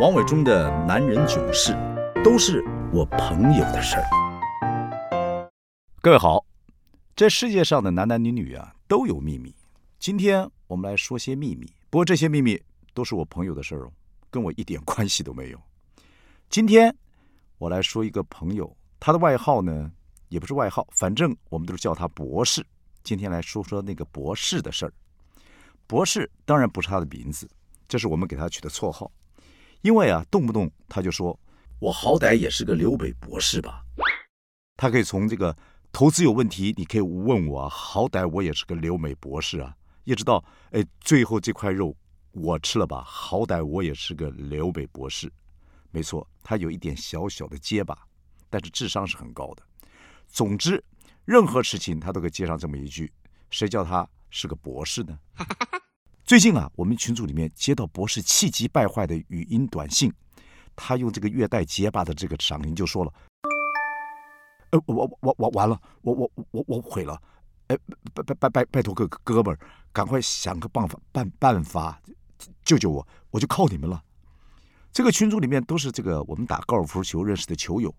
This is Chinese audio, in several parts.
王伟忠的男人囧事，都是我朋友的事儿。各位好，这世界上的男男女女啊，都有秘密。今天我们来说些秘密，不过这些秘密都是我朋友的事儿哦，跟我一点关系都没有。今天我来说一个朋友，他的外号呢，也不是外号，反正我们都是叫他博士。今天来说说那个博士的事儿。博士当然不是他的名字，这是我们给他取的绰号。因为啊，动不动他就说：“我好歹也是个留北博士吧。”他可以从这个投资有问题，你可以问我啊，好歹我也是个留美博士啊。一直到，哎，最后这块肉我吃了吧，好歹我也是个留北博士。没错，他有一点小小的结巴，但是智商是很高的。总之，任何事情他都可以接上这么一句。谁叫他是个博士呢？最近啊，我们群组里面接到博士气急败坏的语音短信，他用这个略带结巴的这个嗓音就说了：“呃，我我我完了，我我我我毁了，哎，拜拜拜拜拜托哥哥们儿，赶快想个办法办办法救救我，我就靠你们了。”这个群组里面都是这个我们打高尔夫球认识的球友，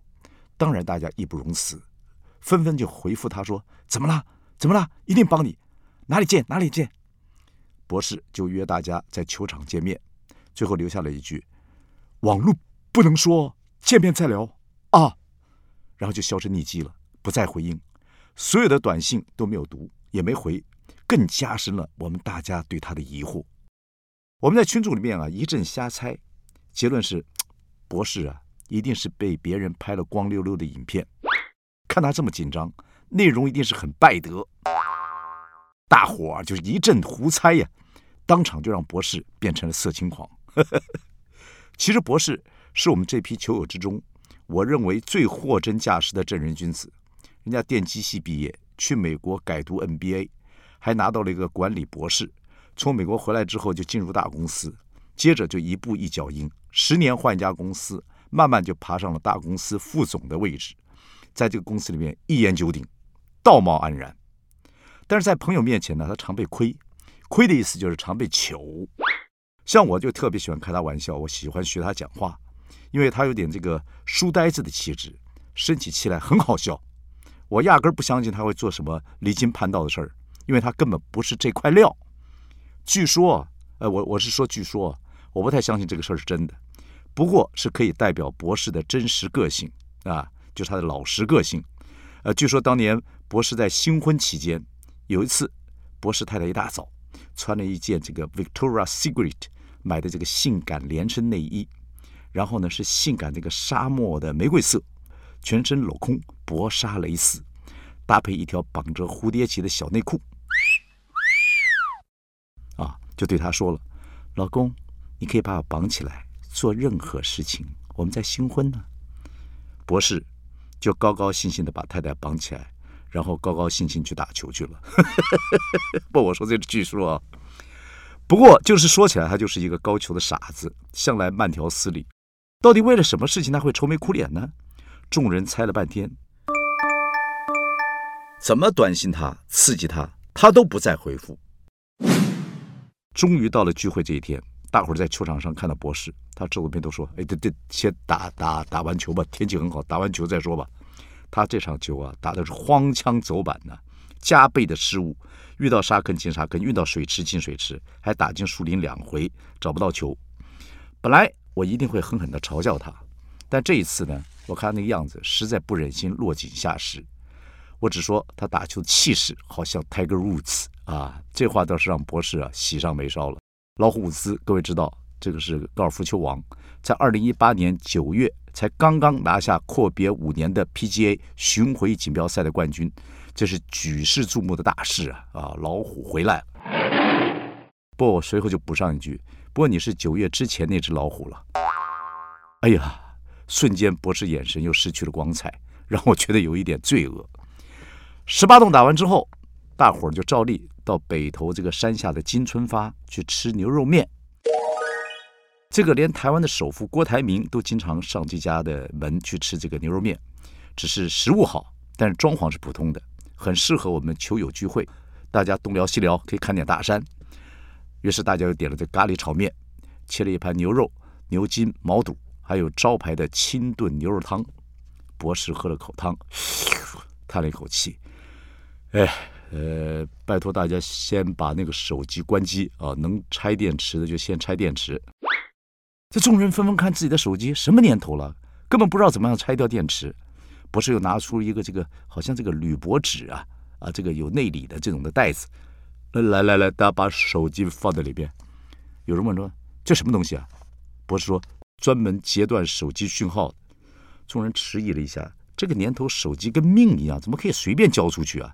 当然大家义不容辞，纷纷就回复他说：“怎么了？怎么了？一定帮你，哪里见哪里见。”博士就约大家在球场见面，最后留下了一句：“网络不能说，见面再聊啊。”然后就销声匿迹了，不再回应。所有的短信都没有读，也没回，更加深了我们大家对他的疑惑。我们在群组里面啊一阵瞎猜，结论是：博士啊一定是被别人拍了光溜溜的影片，看他这么紧张，内容一定是很败德。大伙儿就一阵胡猜呀。当场就让博士变成了色情狂。其实博士是我们这批球友之中，我认为最货真价实的正人君子。人家电机系毕业，去美国改读 NBA，还拿到了一个管理博士。从美国回来之后就进入大公司，接着就一步一脚印，十年换一家公司，慢慢就爬上了大公司副总的位置。在这个公司里面一言九鼎，道貌岸然。但是在朋友面前呢，他常被亏。亏的意思就是常被糗，像我就特别喜欢开他玩笑，我喜欢学他讲话，因为他有点这个书呆子的气质，生起气来很好笑。我压根不相信他会做什么离经叛道的事儿，因为他根本不是这块料。据说，呃，我我是说据说，我不太相信这个事儿是真的，不过是可以代表博士的真实个性啊，就是他的老实个性。呃，据说当年博士在新婚期间，有一次博士太太一大早。穿了一件这个 Victoria Secret 买的这个性感连身内衣，然后呢是性感这个沙漠的玫瑰色，全身镂空薄纱蕾丝，搭配一条绑着蝴蝶结的小内裤，啊，就对他说了：“老公，你可以把我绑起来做任何事情，我们在新婚呢。”博士就高高兴兴的把太太绑起来。然后高高兴兴去打球去了，不，我说这是据说啊。不过就是说起来，他就是一个高球的傻子，向来慢条斯理。到底为了什么事情他会愁眉苦脸呢？众人猜了半天，怎么短信他、刺激他，他都不再回复。终于到了聚会这一天，大伙儿在球场上看到博士，他周围边都说：“哎，对对，先打打打完球吧，天气很好，打完球再说吧。”他这场球啊，打的是荒腔走板呢，加倍的失误，遇到沙坑进沙坑，遇到水池进水池，还打进树林两回，找不到球。本来我一定会狠狠地嘲笑他，但这一次呢，我看他那个样子，实在不忍心落井下石。我只说他打球的气势好像 Tiger Woods 啊，这话倒是让博士啊喜上眉梢了。老虎伍兹，各位知道，这个是高尔夫球王，在二零一八年九月。才刚刚拿下阔别五年的 PGA 巡回锦标赛的冠军，这是举世注目的大事啊！啊，老虎回来了。不，我随后就补上一句：不过你是九月之前那只老虎了。哎呀，瞬间博士眼神又失去了光彩，让我觉得有一点罪恶。十八洞打完之后，大伙儿就照例到北头这个山下的金春发去吃牛肉面。这个连台湾的首富郭台铭都经常上这家的门去吃这个牛肉面，只是食物好，但是装潢是普通的，很适合我们球友聚会，大家东聊西聊，可以看点大山。于是大家又点了这咖喱炒面，切了一盘牛肉，牛筋毛肚，还有招牌的清炖牛肉汤。博士喝了口汤，叹了一口气，哎，呃，拜托大家先把那个手机关机啊，能拆电池的就先拆电池。这众人纷纷看自己的手机，什么年头了，根本不知道怎么样拆掉电池。博士又拿出一个这个好像这个铝箔纸啊啊，这个有内里的这种的袋子，来来来，大家把手机放在里边。有人问说这什么东西啊？博士说专门截断手机讯号。众人迟疑了一下，这个年头手机跟命一样，怎么可以随便交出去啊？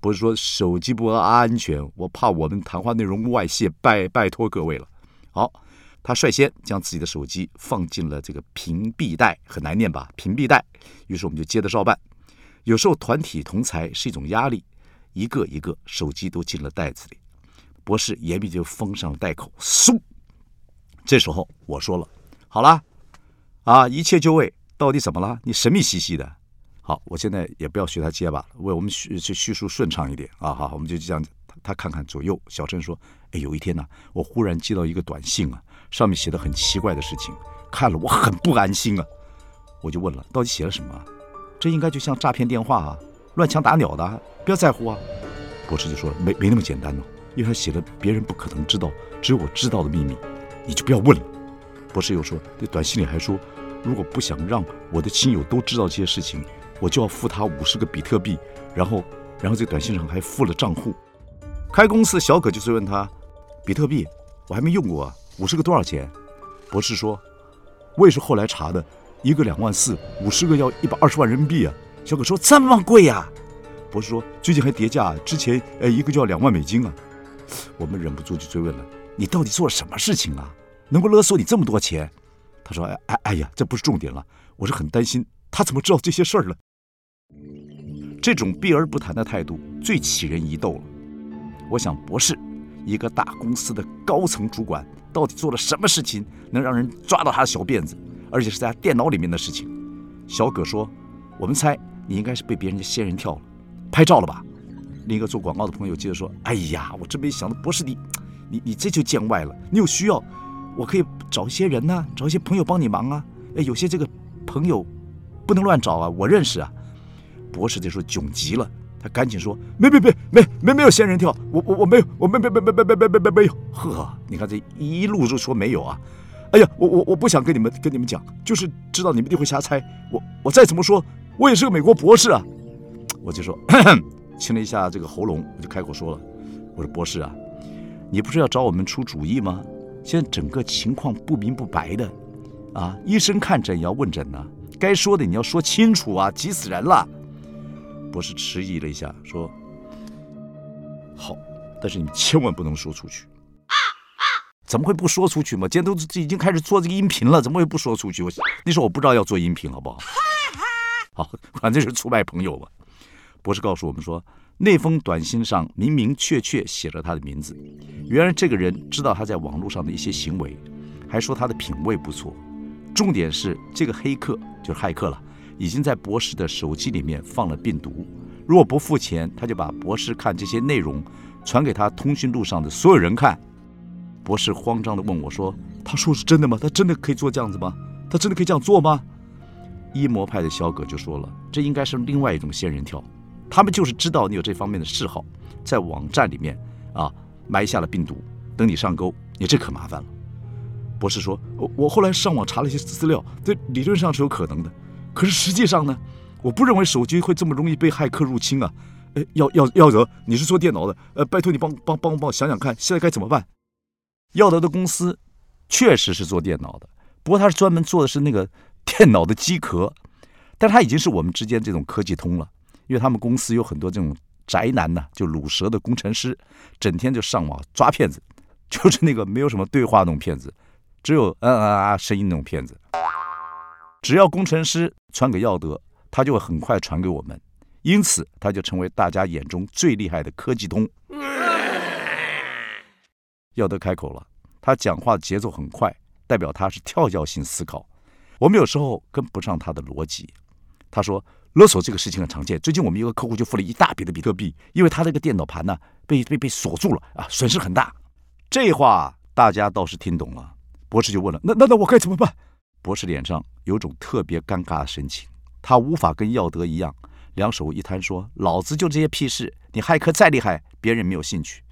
不是说手机不安全，我怕我们谈话内容外泄，拜拜托各位了。好，他率先将自己的手机放进了这个屏蔽袋，很难念吧？屏蔽袋。于是我们就接着照办。有时候团体同财是一种压力，一个一个手机都进了袋子里。博士严密就封上了袋口，嗖。这时候我说了，好了，啊，一切就位。到底怎么了？你神秘兮兮的。好，我现在也不要学他结巴，为我们叙去叙述顺畅一点啊。好，我们就这样。他看看左右，小陈说：“哎，有一天呢，我忽然接到一个短信啊，上面写的很奇怪的事情，看了我很不安心啊。我就问了，到底写了什么？这应该就像诈骗电话啊，乱枪打鸟的，不要在乎啊。博士就说：没没那么简单哦，因为他写了别人不可能知道，只有我知道的秘密，你就不要问了。博士又说，这短信里还说。”如果不想让我的亲友都知道这些事情，我就要付他五十个比特币。然后，然后这短信上还附了账户。开公司的小葛就追问他：“比特币我还没用过啊，五十个多少钱？”博士说：“我也是后来查的，一个两万四，五十个要一百二十万人民币啊。”小葛说：“这么贵呀？”博士说：“最近还叠价，之前呃一个就要两万美金啊。”我们忍不住就追问了：“你到底做了什么事情啊？能够勒索你这么多钱？”他说：“哎哎哎呀，这不是重点了，我是很担心他怎么知道这些事儿了。这种避而不谈的态度最起人疑窦了。我想，博士，一个大公司的高层主管，到底做了什么事情能让人抓到他的小辫子，而且是在他电脑里面的事情？”小葛说：“我们猜你应该是被别人家仙人跳了，拍照了吧？”另一个做广告的朋友接着说：“哎呀，我真没想到，博士你，你你这就见外了，你有需要。”我可以找一些人呢，找一些朋友帮你忙啊。哎，有些这个朋友不能乱找啊，我认识啊。博士这时候窘极了，他赶紧说：没没没没没没有仙人跳，我我我没有，我没没没没没没没没没有。呵，你看这一路就说没有啊。哎呀，我我我不想跟你们跟你们讲，就是知道你们一定会瞎猜。我我再怎么说，我也是个美国博士啊。我就说咳咳清了一下这个喉咙，我就开口说了：我说博士啊，你不是要找我们出主意吗？现在整个情况不明不白的，啊，医生看诊也要问诊呢，该说的你要说清楚啊，急死人了。博士迟疑了一下，说：“好，但是你千万不能说出去。”怎么会不说出去嘛？今天都已经开始做这个音频了，怎么会不说出去？我那时候我不知道要做音频，好不好？好，反正是出卖朋友吧。博士告诉我们说。那封短信上明明确确写了他的名字，原来这个人知道他在网络上的一些行为，还说他的品味不错。重点是这个黑客就是骇客了，已经在博士的手机里面放了病毒。如果不付钱，他就把博士看这些内容传给他通讯录上的所有人看。博士慌张地问我说：“他说是真的吗？他真的可以做这样子吗？他真的可以这样做吗？”一魔派的小葛就说了：“这应该是另外一种仙人跳。”他们就是知道你有这方面的嗜好，在网站里面啊埋下了病毒，等你上钩，你这可麻烦了。博士说：“我我后来上网查了一些资料，这理论上是有可能的，可是实际上呢，我不认为手机会这么容易被骇客入侵啊。”呃，耀耀耀德，你是做电脑的，呃，拜托你帮帮帮帮我想想看，现在该怎么办？耀德的公司确实是做电脑的，不过他是专门做的是那个电脑的机壳，但他已经是我们之间这种科技通了。因为他们公司有很多这种宅男呢，就卤蛇的工程师，整天就上网抓骗子，就是那个没有什么对话那种骗子，只有嗯嗯啊声音那种骗子。只要工程师传给耀德，他就会很快传给我们，因此他就成为大家眼中最厉害的科技通。耀德开口了，他讲话节奏很快，代表他是跳跃性思考，我们有时候跟不上他的逻辑。他说。勒索这个事情很常见。最近我们一个客户就付了一大笔的比特币，因为他这个电脑盘呢被被被锁住了啊，损失很大。这话大家倒是听懂了，博士就问了：“那那那我该怎么办？”博士脸上有种特别尴尬的神情，他无法跟耀德一样，两手一摊说：“老子就这些屁事，你骇客再厉害，别人没有兴趣。”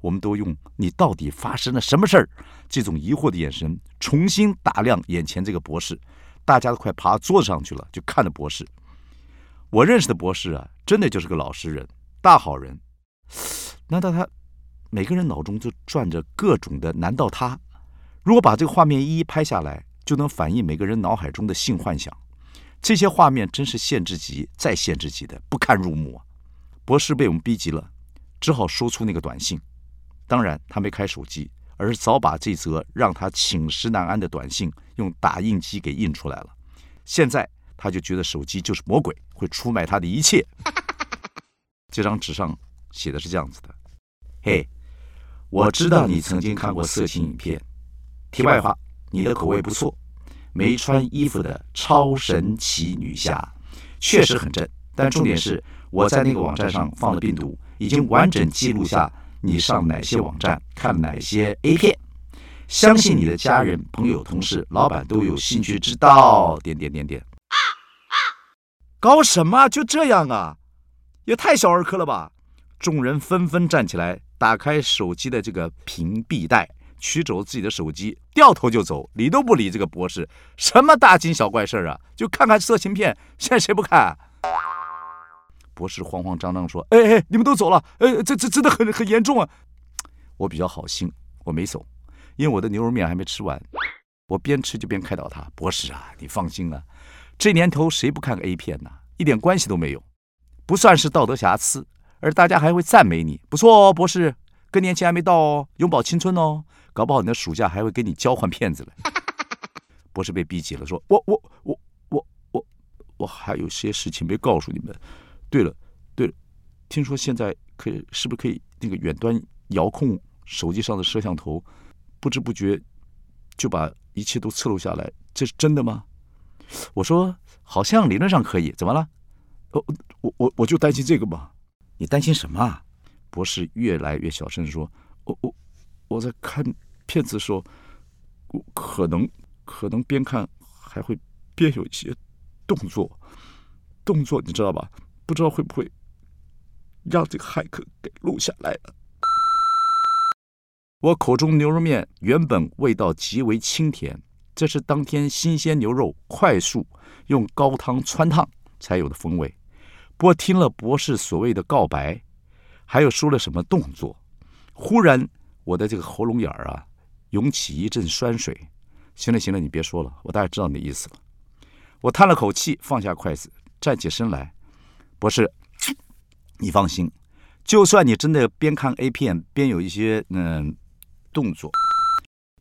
我们都用“你到底发生了什么事儿”这种疑惑的眼神重新打量眼前这个博士，大家都快爬桌子上去了，就看着博士。我认识的博士啊，真的就是个老实人，大好人。难道他每个人脑中就转着各种的？难道他如果把这个画面一一拍下来，就能反映每个人脑海中的性幻想？这些画面真是限制级再限制级的，不堪入目啊！博士被我们逼急了，只好说出那个短信。当然，他没开手机，而是早把这则让他寝食难安的短信用打印机给印出来了。现在他就觉得手机就是魔鬼，会出卖他的一切。这张纸上写的是这样子的：“嘿，我知道你曾经看过色情影片。题外话，你的口味不错，没穿衣服的超神奇女侠确实很正。但重点是，我在那个网站上放了病毒，已经完整记录下。”你上哪些网站看哪些 A 片？相信你的家人、朋友、同事、老板都有兴趣知道。点点点点。搞什么？就这样啊？也太小儿科了吧！众人纷纷站起来，打开手机的这个屏蔽带，取走自己的手机，掉头就走，理都不理这个博士。什么大惊小怪事儿啊？就看看色情片，现在谁不看？博士慌慌张张说：“哎哎，你们都走了？哎，这这真的很很严重啊！”我比较好心，我没走，因为我的牛肉面还没吃完。我边吃就边开导他：“博士啊，你放心啊，这年头谁不看 A 片呢？一点关系都没有，不算是道德瑕疵，而大家还会赞美你，不错哦，博士，更年期还没到哦，永葆青春哦，搞不好你的暑假还会跟你交换骗子了。”博士被逼急了，说：“我我我我我我还有些事情没告诉你们。”对了，对了，听说现在可以，是不是可以那个远端遥控手机上的摄像头，不知不觉就把一切都侧录下来？这是真的吗？我说好像理论上可以，怎么了？哦，我我我就担心这个嘛。你担心什么？啊？博士越来越小声说：“我我我在看片子的时候，我可能可能边看还会边有一些动作，动作你知道吧？”不知道会不会让这个骇客给录下来了。我口中牛肉面原本味道极为清甜，这是当天新鲜牛肉快速用高汤汆烫才有的风味。不过听了博士所谓的告白，还有说了什么动作，忽然我的这个喉咙眼儿啊涌起一阵酸水。行了行了，你别说了，我大概知道你的意思了。我叹了口气，放下筷子，站起身来。博士，你放心，就算你真的边看 A 片边有一些嗯动作，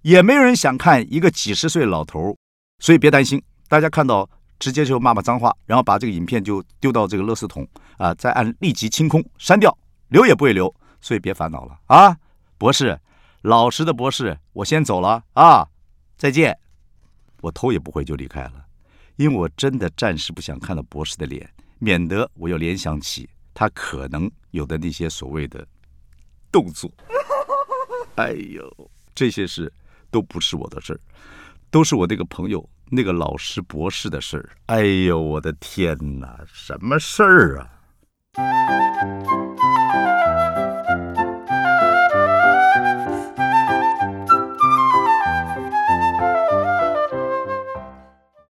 也没有人想看一个几十岁老头儿，所以别担心。大家看到直接就骂骂脏话，然后把这个影片就丢到这个垃圾桶啊，再按立即清空删掉，留也不会留，所以别烦恼了啊。博士，老实的博士，我先走了啊，再见。我头也不回就离开了，因为我真的暂时不想看到博士的脸。免得我又联想起他可能有的那些所谓的动作。哎呦，这些事都不是我的事儿，都是我那个朋友那个老师博士的事儿。哎呦，我的天哪，什么事儿啊？